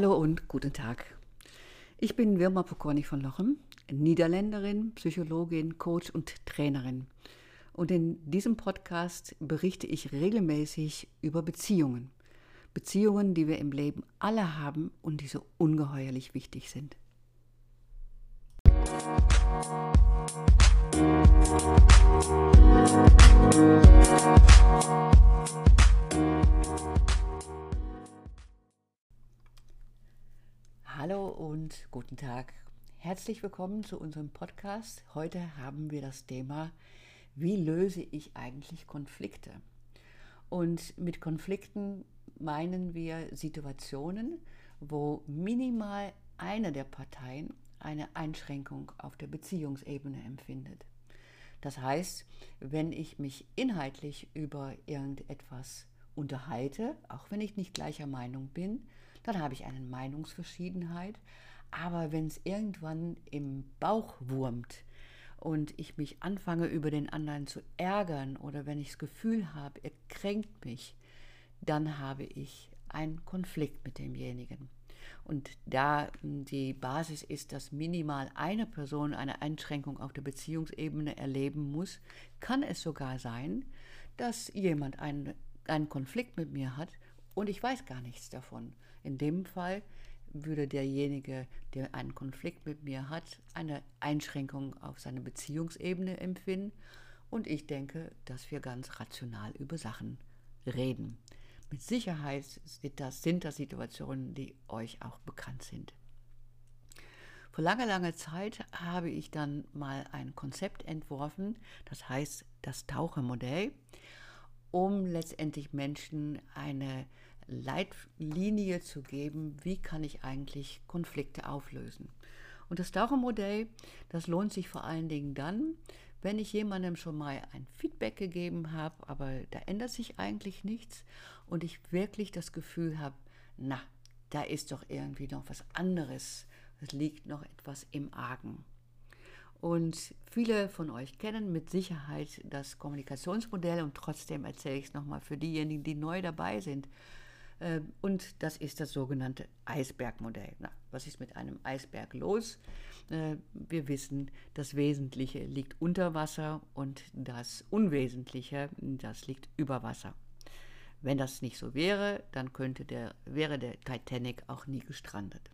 Hallo und guten Tag. Ich bin Wirma Pokorny von Lochem, Niederländerin, Psychologin, Coach und Trainerin. Und in diesem Podcast berichte ich regelmäßig über Beziehungen. Beziehungen, die wir im Leben alle haben und die so ungeheuerlich wichtig sind. Hallo und guten Tag. Herzlich willkommen zu unserem Podcast. Heute haben wir das Thema, wie löse ich eigentlich Konflikte? Und mit Konflikten meinen wir Situationen, wo minimal eine der Parteien eine Einschränkung auf der Beziehungsebene empfindet. Das heißt, wenn ich mich inhaltlich über irgendetwas unterhalte, auch wenn ich nicht gleicher Meinung bin, dann habe ich eine Meinungsverschiedenheit. Aber wenn es irgendwann im Bauch wurmt und ich mich anfange, über den anderen zu ärgern oder wenn ich das Gefühl habe, er kränkt mich, dann habe ich einen Konflikt mit demjenigen. Und da die Basis ist, dass minimal eine Person eine Einschränkung auf der Beziehungsebene erleben muss, kann es sogar sein, dass jemand einen, einen Konflikt mit mir hat und ich weiß gar nichts davon. In dem Fall würde derjenige, der einen Konflikt mit mir hat, eine Einschränkung auf seine Beziehungsebene empfinden und ich denke, dass wir ganz rational über Sachen reden. Mit Sicherheit sind das, sind das Situationen, die euch auch bekannt sind. Vor langer, langer Zeit habe ich dann mal ein Konzept entworfen, das heißt das Tauchermodell, um letztendlich Menschen eine Leitlinie zu geben, wie kann ich eigentlich Konflikte auflösen. Und das Tauchermodell, das lohnt sich vor allen Dingen dann, wenn ich jemandem schon mal ein Feedback gegeben habe, aber da ändert sich eigentlich nichts und ich wirklich das Gefühl habe, na, da ist doch irgendwie noch was anderes, es liegt noch etwas im Argen. Und viele von euch kennen mit Sicherheit das Kommunikationsmodell und trotzdem erzähle ich es nochmal für diejenigen, die neu dabei sind. Ähm, und das ist das sogenannte Eisbergmodell. Na, was ist mit einem Eisberg los? Äh, wir wissen, das Wesentliche liegt unter Wasser und das Unwesentliche, das liegt über Wasser. Wenn das nicht so wäre, dann könnte der, wäre der Titanic auch nie gestrandet.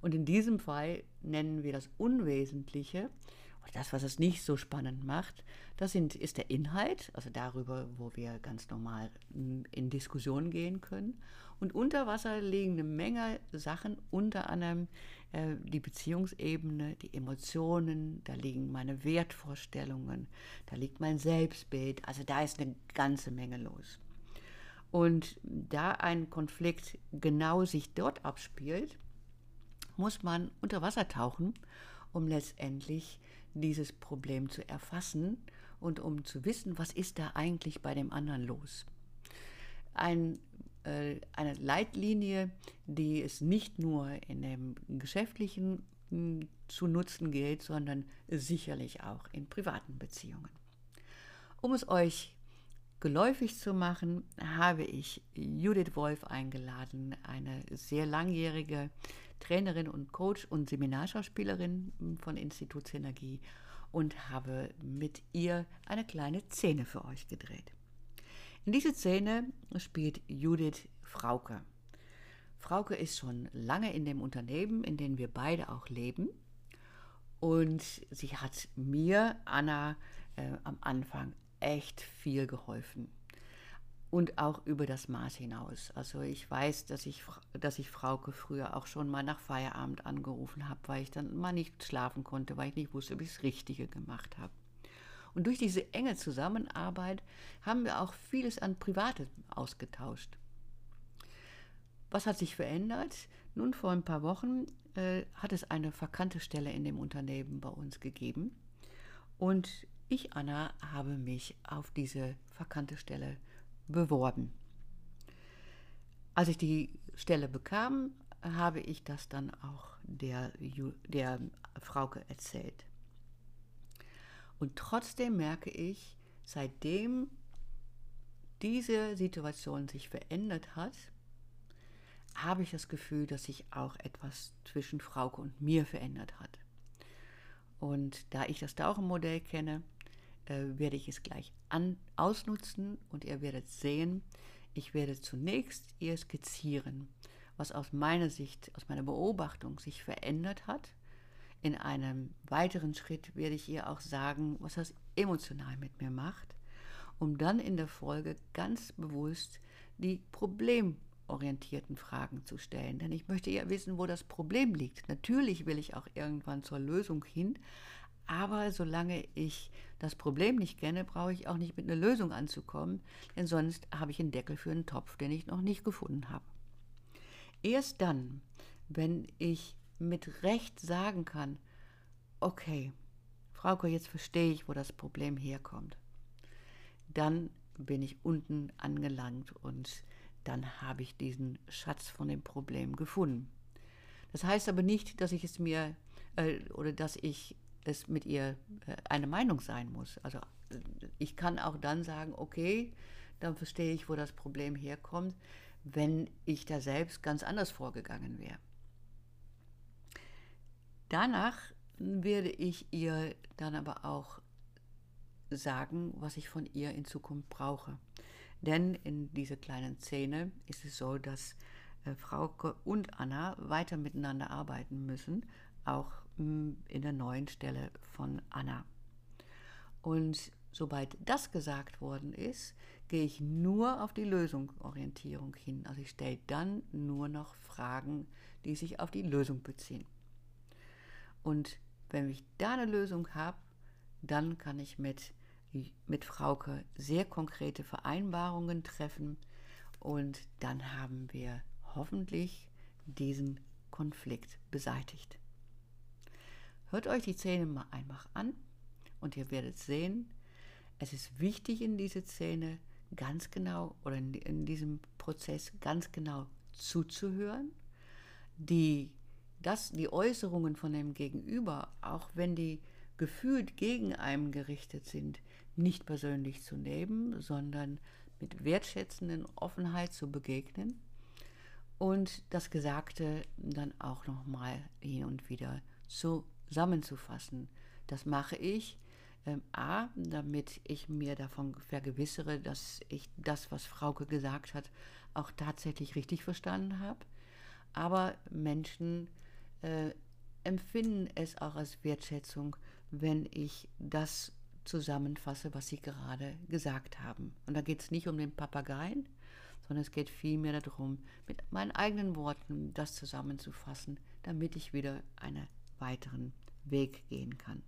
Und in diesem Fall nennen wir das Unwesentliche das, was es nicht so spannend macht, das sind, ist der Inhalt, also darüber, wo wir ganz normal in Diskussion gehen können. Und unter Wasser liegen eine Menge Sachen, unter anderem äh, die Beziehungsebene, die Emotionen, da liegen meine Wertvorstellungen, da liegt mein Selbstbild, also da ist eine ganze Menge los. Und da ein Konflikt genau sich dort abspielt, muss man unter Wasser tauchen, um letztendlich dieses Problem zu erfassen und um zu wissen, was ist da eigentlich bei dem anderen los. Ein, äh, eine Leitlinie, die es nicht nur in dem geschäftlichen hm, zu nutzen gilt, sondern sicherlich auch in privaten Beziehungen. Um es euch geläufig zu machen, habe ich Judith Wolf eingeladen, eine sehr langjährige Trainerin und Coach und Seminarschauspielerin von Institut Synergie und habe mit ihr eine kleine Szene für euch gedreht. In dieser Szene spielt Judith Frauke. Frauke ist schon lange in dem Unternehmen, in dem wir beide auch leben. Und sie hat mir, Anna, äh, am Anfang echt viel geholfen und auch über das Maß hinaus. Also ich weiß, dass ich, dass ich Frauke früher auch schon mal nach Feierabend angerufen habe, weil ich dann mal nicht schlafen konnte, weil ich nicht wusste, ob ich das Richtige gemacht habe. Und durch diese enge Zusammenarbeit haben wir auch vieles an Privatem ausgetauscht. Was hat sich verändert? Nun, vor ein paar Wochen äh, hat es eine vakante Stelle in dem Unternehmen bei uns gegeben. Und ich, Anna, habe mich auf diese vakante Stelle beworben. Als ich die Stelle bekam, habe ich das dann auch der, der Frauke erzählt. Und trotzdem merke ich, seitdem diese Situation sich verändert hat, habe ich das Gefühl, dass sich auch etwas zwischen Frauke und mir verändert hat. Und da ich das da auch im Modell kenne, äh, werde ich es gleich an, ausnutzen und ihr werdet sehen, ich werde zunächst ihr skizzieren, was aus meiner Sicht, aus meiner Beobachtung sich verändert hat. In einem weiteren Schritt werde ich ihr auch sagen, was das emotional mit mir macht, um dann in der Folge ganz bewusst die problemorientierten Fragen zu stellen. Denn ich möchte ja wissen, wo das Problem liegt. Natürlich will ich auch irgendwann zur Lösung hin, aber solange ich das Problem nicht kenne, brauche ich auch nicht mit einer Lösung anzukommen, denn sonst habe ich einen Deckel für einen Topf, den ich noch nicht gefunden habe. Erst dann, wenn ich mit Recht sagen kann, okay, Frauke, jetzt verstehe ich, wo das Problem herkommt, dann bin ich unten angelangt und dann habe ich diesen Schatz von dem Problem gefunden. Das heißt aber nicht, dass ich es mir äh, oder dass ich es mit ihr äh, eine Meinung sein muss. Also ich kann auch dann sagen, okay, dann verstehe ich, wo das Problem herkommt, wenn ich da selbst ganz anders vorgegangen wäre. Danach werde ich ihr dann aber auch sagen, was ich von ihr in Zukunft brauche. Denn in dieser kleinen Szene ist es so, dass äh, Frauke und Anna weiter miteinander arbeiten müssen, auch in der neuen Stelle von Anna. Und sobald das gesagt worden ist, gehe ich nur auf die Lösungsorientierung hin. Also ich stelle dann nur noch Fragen, die sich auf die Lösung beziehen. Und wenn ich da eine Lösung habe, dann kann ich mit, mit Frauke sehr konkrete Vereinbarungen treffen und dann haben wir hoffentlich diesen Konflikt beseitigt. Hört euch die Szene mal einfach an und ihr werdet sehen, es ist wichtig in diese Szene ganz genau oder in, in diesem Prozess ganz genau zuzuhören, die, das, die Äußerungen von dem Gegenüber, auch wenn die gefühlt gegen einen gerichtet sind, nicht persönlich zu nehmen, sondern mit wertschätzenden Offenheit zu begegnen. Und das Gesagte dann auch nochmal hin und wieder zu zusammenzufassen. Das mache ich ähm, A, damit ich mir davon vergewissere, dass ich das, was Frauke gesagt hat, auch tatsächlich richtig verstanden habe. Aber Menschen äh, empfinden es auch als Wertschätzung, wenn ich das zusammenfasse, was sie gerade gesagt haben. Und da geht es nicht um den Papageien, sondern es geht vielmehr darum, mit meinen eigenen Worten das zusammenzufassen, damit ich wieder eine weiteren Weg gehen kann.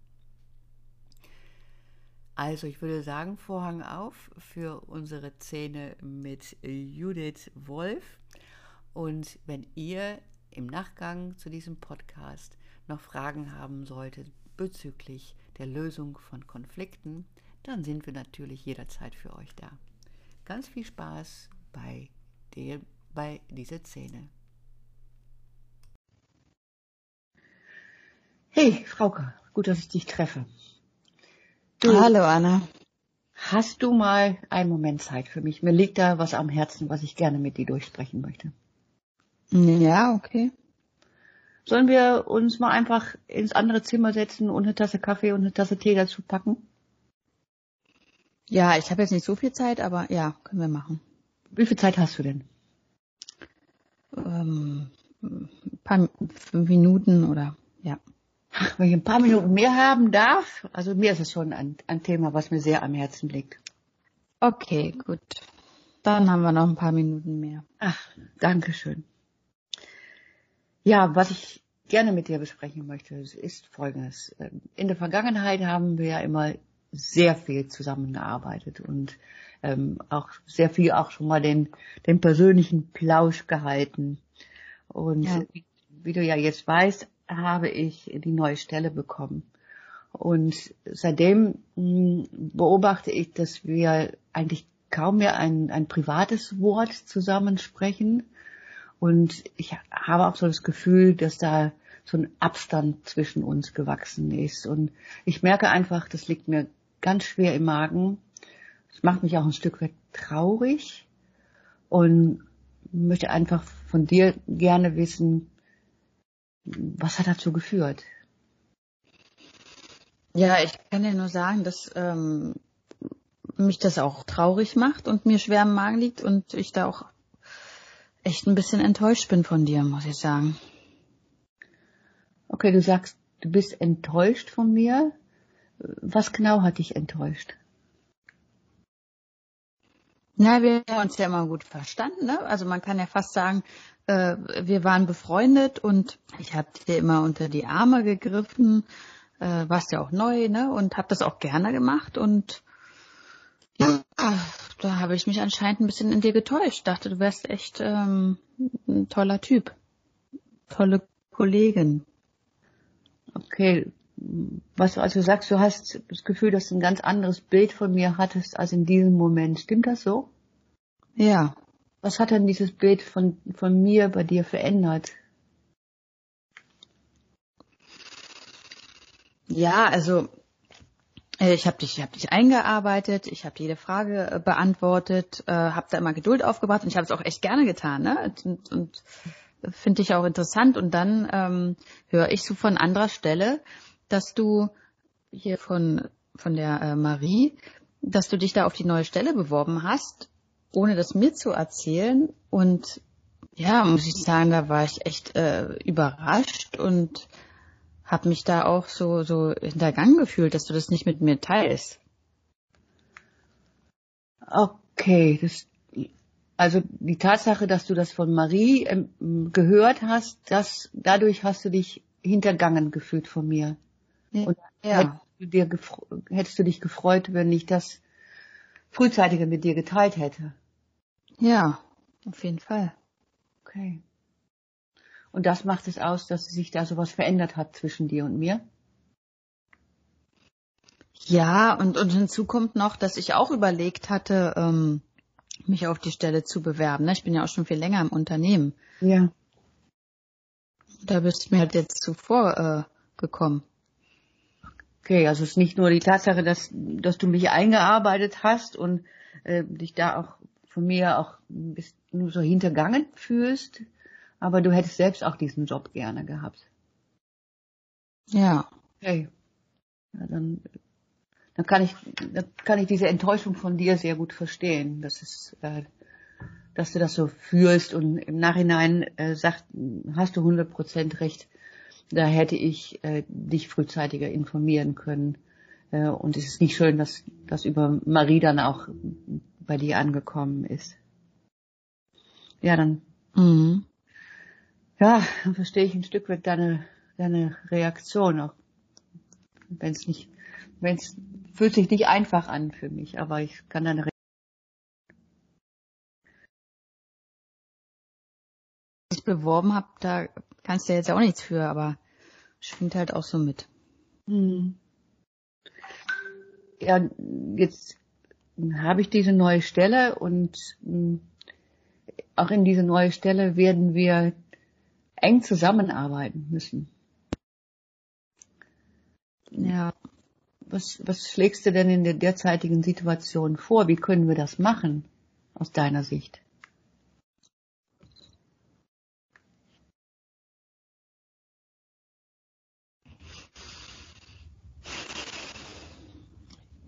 Also ich würde sagen, Vorhang auf für unsere Szene mit Judith Wolf. Und wenn ihr im Nachgang zu diesem Podcast noch Fragen haben solltet bezüglich der Lösung von Konflikten, dann sind wir natürlich jederzeit für euch da. Ganz viel Spaß bei, der, bei dieser Szene. Hey, Frauke, gut, dass ich dich treffe. Du, Hallo, Anna. Hast du mal einen Moment Zeit für mich? Mir liegt da was am Herzen, was ich gerne mit dir durchsprechen möchte. Ja, okay. Sollen wir uns mal einfach ins andere Zimmer setzen und eine Tasse Kaffee und eine Tasse Tee dazu packen? Ja, ich habe jetzt nicht so viel Zeit, aber ja, können wir machen. Wie viel Zeit hast du denn? Ähm, ein paar fünf Minuten oder ja. Wenn ich ein paar Minuten mehr haben darf, also mir ist es schon ein, ein Thema, was mir sehr am Herzen liegt. Okay, gut. Dann haben wir noch ein paar Minuten mehr. Ach, danke schön. Ja, was ich gerne mit dir besprechen möchte, ist Folgendes. In der Vergangenheit haben wir ja immer sehr viel zusammengearbeitet und ähm, auch sehr viel auch schon mal den, den persönlichen Plausch gehalten. Und ja. wie du ja jetzt weißt, habe ich die neue Stelle bekommen. Und seitdem hm, beobachte ich, dass wir eigentlich kaum mehr ein, ein privates Wort zusammensprechen. Und ich habe auch so das Gefühl, dass da so ein Abstand zwischen uns gewachsen ist. Und ich merke einfach, das liegt mir ganz schwer im Magen. Es macht mich auch ein Stück weit traurig. Und möchte einfach von dir gerne wissen, was hat dazu geführt? Ja, ich kann dir nur sagen, dass ähm, mich das auch traurig macht und mir schwer im Magen liegt und ich da auch echt ein bisschen enttäuscht bin von dir, muss ich sagen. Okay, du sagst, du bist enttäuscht von mir. Was genau hat dich enttäuscht? Na, wir haben uns ja immer gut verstanden. Ne? Also man kann ja fast sagen, äh, wir waren befreundet und ich habe dir immer unter die Arme gegriffen. Äh, warst ja auch neu, ne? Und habe das auch gerne gemacht und ja, da habe ich mich anscheinend ein bisschen in dir getäuscht. Dachte, du wärst echt ähm, ein toller Typ. Tolle Kollegin. Okay. Was du also sagst, du hast das Gefühl, dass du ein ganz anderes Bild von mir hattest als in diesem Moment. Stimmt das so? Ja. Was hat denn dieses Bild von, von mir bei dir verändert? Ja, also äh, ich habe dich, ich hab dich eingearbeitet, ich habe jede Frage äh, beantwortet, äh, habe da immer Geduld aufgebracht und ich habe es auch echt gerne getan, ne? Und, und finde ich auch interessant. Und dann ähm, höre ich so von anderer Stelle, dass du hier von von der äh, Marie, dass du dich da auf die neue Stelle beworben hast, ohne das mir zu erzählen. Und ja, muss ich sagen, da war ich echt äh, überrascht und habe mich da auch so, so hintergangen gefühlt, dass du das nicht mit mir teilst. Okay, das, also die Tatsache, dass du das von Marie ähm, gehört hast, das, dadurch hast du dich hintergangen gefühlt von mir. Ja. Und ja. hättest, du dir hättest du dich gefreut, wenn ich das frühzeitiger mit dir geteilt hätte. Ja, auf jeden Fall. Okay. Und das macht es aus, dass sich da sowas verändert hat zwischen dir und mir? Ja, und, und hinzu kommt noch, dass ich auch überlegt hatte, ähm, mich auf die Stelle zu bewerben. Ne? Ich bin ja auch schon viel länger im Unternehmen. Ja. Da bist du mir halt jetzt zuvor äh, gekommen. Okay, also es ist nicht nur die Tatsache, dass, dass du mich eingearbeitet hast und äh, dich da auch von mir auch ein bisschen nur so hintergangen fühlst, aber du hättest selbst auch diesen Job gerne gehabt. Ja. Okay. Ja, dann, dann kann ich, dann kann ich diese Enttäuschung von dir sehr gut verstehen. Das ist, äh, dass du das so fühlst und im Nachhinein äh, sagt, hast du 100% recht. Da hätte ich äh, dich frühzeitiger informieren können. Äh, und es ist nicht schön, dass das über Marie dann auch bei dir angekommen ist. Ja, dann mhm. Ja, dann verstehe ich ein Stück weit deine, deine Reaktion auch. Wenn es nicht, wenn es fühlt sich nicht einfach an für mich, aber ich kann deine Reaktion. Ich beworben habe, da kannst du jetzt auch nichts für, aber schwingt halt auch so mit. Hm. Ja, jetzt habe ich diese neue Stelle und hm, auch in diese neue Stelle werden wir eng zusammenarbeiten müssen. Ja. Was, was schlägst du denn in der derzeitigen Situation vor? Wie können wir das machen aus deiner Sicht?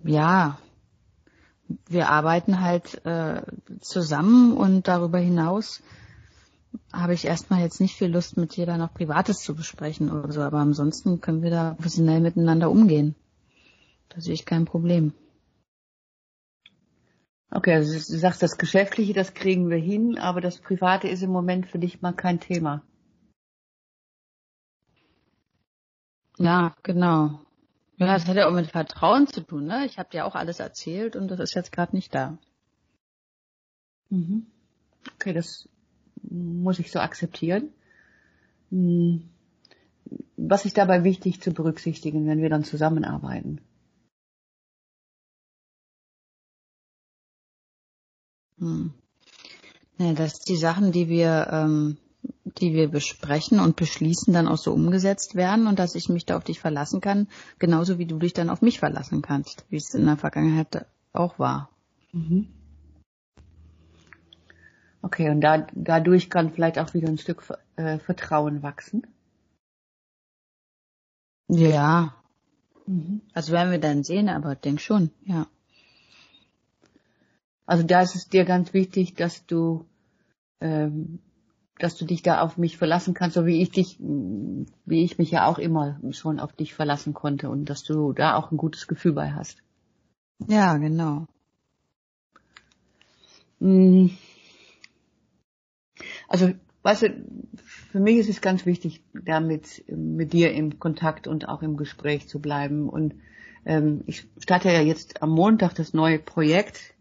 Ja, wir arbeiten halt äh, zusammen und darüber hinaus habe ich erstmal jetzt nicht viel Lust, mit jeder noch Privates zu besprechen oder so, aber ansonsten können wir da professionell miteinander umgehen. Da sehe ich kein Problem. Okay, also du sagst, das Geschäftliche, das kriegen wir hin, aber das Private ist im Moment für dich mal kein Thema. Ja, genau. Ja, das hat ja auch mit Vertrauen zu tun, ne? Ich habe dir auch alles erzählt und das ist jetzt gerade nicht da. Mhm. Okay, das muss ich so akzeptieren. Hm. Was ist dabei wichtig zu berücksichtigen, wenn wir dann zusammenarbeiten? Hm. Ja, dass die Sachen, die wir, ähm, die wir besprechen und beschließen, dann auch so umgesetzt werden und dass ich mich da auf dich verlassen kann, genauso wie du dich dann auf mich verlassen kannst, wie es in der Vergangenheit auch war. Mhm. Okay, und da, dadurch kann vielleicht auch wieder ein Stück äh, Vertrauen wachsen. Ja. Mhm. Also werden wir dann sehen, aber denk schon, ja. Also da ist es dir ganz wichtig, dass du, ähm, dass du dich da auf mich verlassen kannst, so wie ich dich, wie ich mich ja auch immer schon auf dich verlassen konnte und dass du da auch ein gutes Gefühl bei hast. Ja, genau. Mm. Also, weißt du, für mich ist es ganz wichtig, damit mit dir im Kontakt und auch im Gespräch zu bleiben. Und ähm, ich starte ja jetzt am Montag das neue Projekt,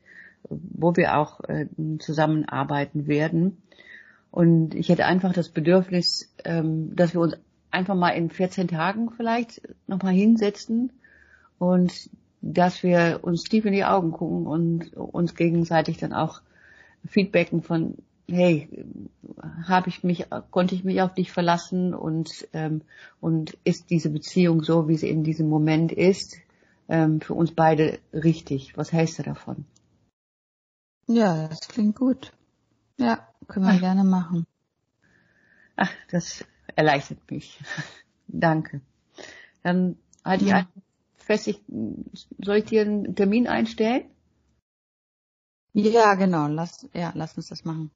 wo wir auch äh, zusammenarbeiten werden. Und ich hätte einfach das Bedürfnis, ähm, dass wir uns einfach mal in 14 Tagen vielleicht nochmal hinsetzen und dass wir uns tief in die Augen gucken und uns gegenseitig dann auch feedbacken von, hey, habe ich mich, konnte ich mich auf dich verlassen und ähm, und ist diese Beziehung so, wie sie in diesem Moment ist, ähm, für uns beide richtig? Was hältst du davon? Ja, das klingt gut. Ja, können wir Ach. gerne machen. Ach, das erleichtert mich. Danke. Dann halte ich ja. fest, ich, soll ich dir einen Termin einstellen? Ja, genau. Lass, ja, lass uns das machen.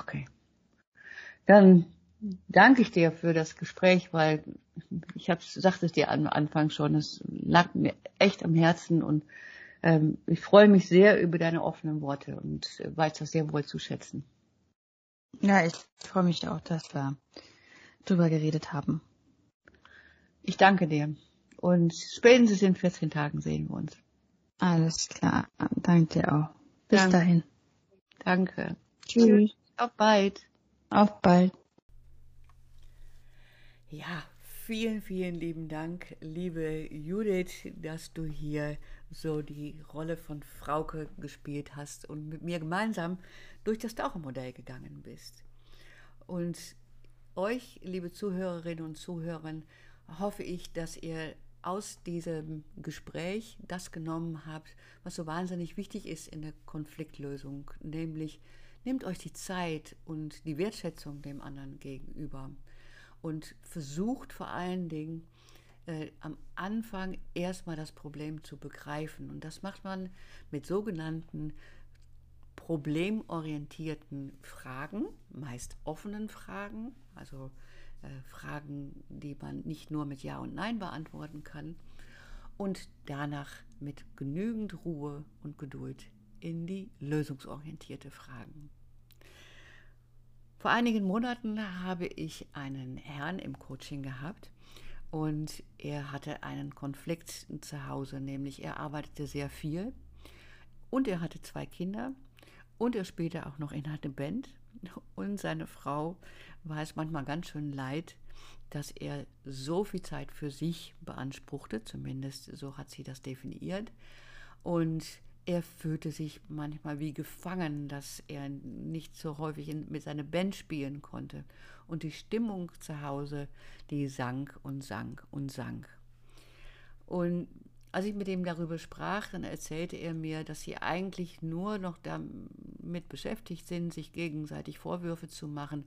Okay. Dann danke ich dir für das Gespräch, weil ich habe sagte es dir am Anfang schon, es lag mir echt am Herzen und ähm, ich freue mich sehr über deine offenen Worte und weiß das sehr wohl zu schätzen. Ja, ich freue mich auch, dass wir drüber geredet haben. Ich danke dir. Und spätestens in 14 Tagen sehen wir uns. Alles klar. Danke dir auch. Bis danke. dahin. Danke. Tschüss. Auf bald. Auf bald. Ja, vielen, vielen lieben Dank, liebe Judith, dass du hier so die Rolle von Frauke gespielt hast und mit mir gemeinsam durch das Tauchermodell gegangen bist. Und euch, liebe Zuhörerinnen und Zuhörer, hoffe ich, dass ihr aus diesem Gespräch das genommen habt, was so wahnsinnig wichtig ist in der Konfliktlösung, nämlich nehmt euch die Zeit und die Wertschätzung dem anderen gegenüber und versucht vor allen Dingen äh, am Anfang erstmal das Problem zu begreifen. Und das macht man mit sogenannten problemorientierten Fragen, meist offenen Fragen, also äh, Fragen, die man nicht nur mit Ja und Nein beantworten kann, und danach mit genügend Ruhe und Geduld in die lösungsorientierte Fragen. Vor einigen Monaten habe ich einen Herrn im Coaching gehabt, und er hatte einen Konflikt zu Hause, nämlich er arbeitete sehr viel und er hatte zwei Kinder und er spielte auch noch in einer Band. Und seine Frau war es manchmal ganz schön leid, dass er so viel Zeit für sich beanspruchte, zumindest so hat sie das definiert. Und er fühlte sich manchmal wie gefangen, dass er nicht so häufig in, mit seiner Band spielen konnte. Und die Stimmung zu Hause, die sank und sank und sank. Und als ich mit ihm darüber sprach, dann erzählte er mir, dass sie eigentlich nur noch damit beschäftigt sind, sich gegenseitig Vorwürfe zu machen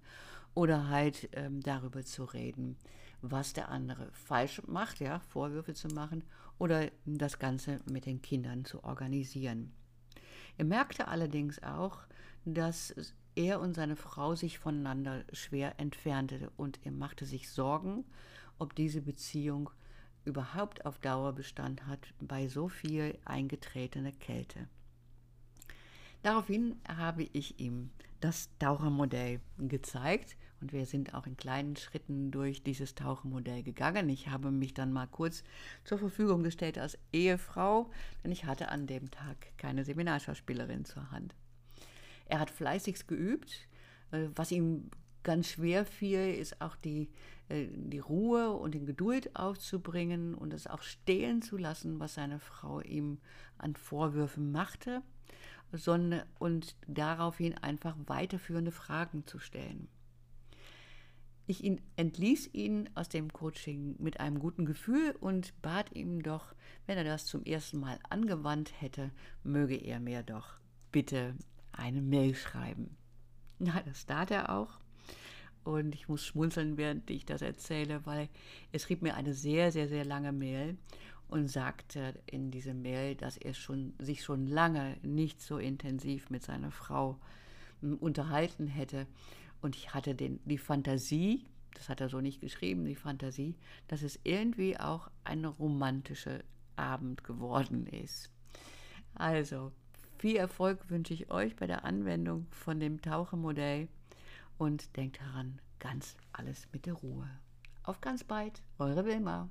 oder halt ähm, darüber zu reden, was der andere falsch macht, ja, Vorwürfe zu machen oder das Ganze mit den Kindern zu organisieren. Er merkte allerdings auch, dass er und seine Frau sich voneinander schwer entfernte und er machte sich Sorgen, ob diese Beziehung überhaupt auf Dauer Bestand hat bei so viel eingetretener Kälte. Daraufhin habe ich ihm das Tauchermodell gezeigt und wir sind auch in kleinen Schritten durch dieses Tauchermodell gegangen. Ich habe mich dann mal kurz zur Verfügung gestellt als Ehefrau, denn ich hatte an dem Tag keine Seminarschauspielerin zur Hand. Er hat fleißigst geübt. Äh, was ihm ganz schwer fiel, ist auch die, äh, die Ruhe und die Geduld aufzubringen und es auch stehlen zu lassen, was seine Frau ihm an Vorwürfen machte, sondern und daraufhin einfach weiterführende Fragen zu stellen. Ich ihn, entließ ihn aus dem Coaching mit einem guten Gefühl und bat ihm doch, wenn er das zum ersten Mal angewandt hätte, möge er mir doch bitte eine Mail schreiben. Na, das tat er auch. Und ich muss schmunzeln, während ich das erzähle, weil er schrieb mir eine sehr, sehr, sehr lange Mail und sagte in diese Mail, dass er schon, sich schon lange nicht so intensiv mit seiner Frau hm, unterhalten hätte. Und ich hatte den, die Fantasie, das hat er so nicht geschrieben, die Fantasie, dass es irgendwie auch ein romantischer Abend geworden ist. Also, viel Erfolg wünsche ich euch bei der Anwendung von dem Tauchermodell und denkt daran, ganz alles mit der Ruhe. Auf ganz bald, eure Wilma.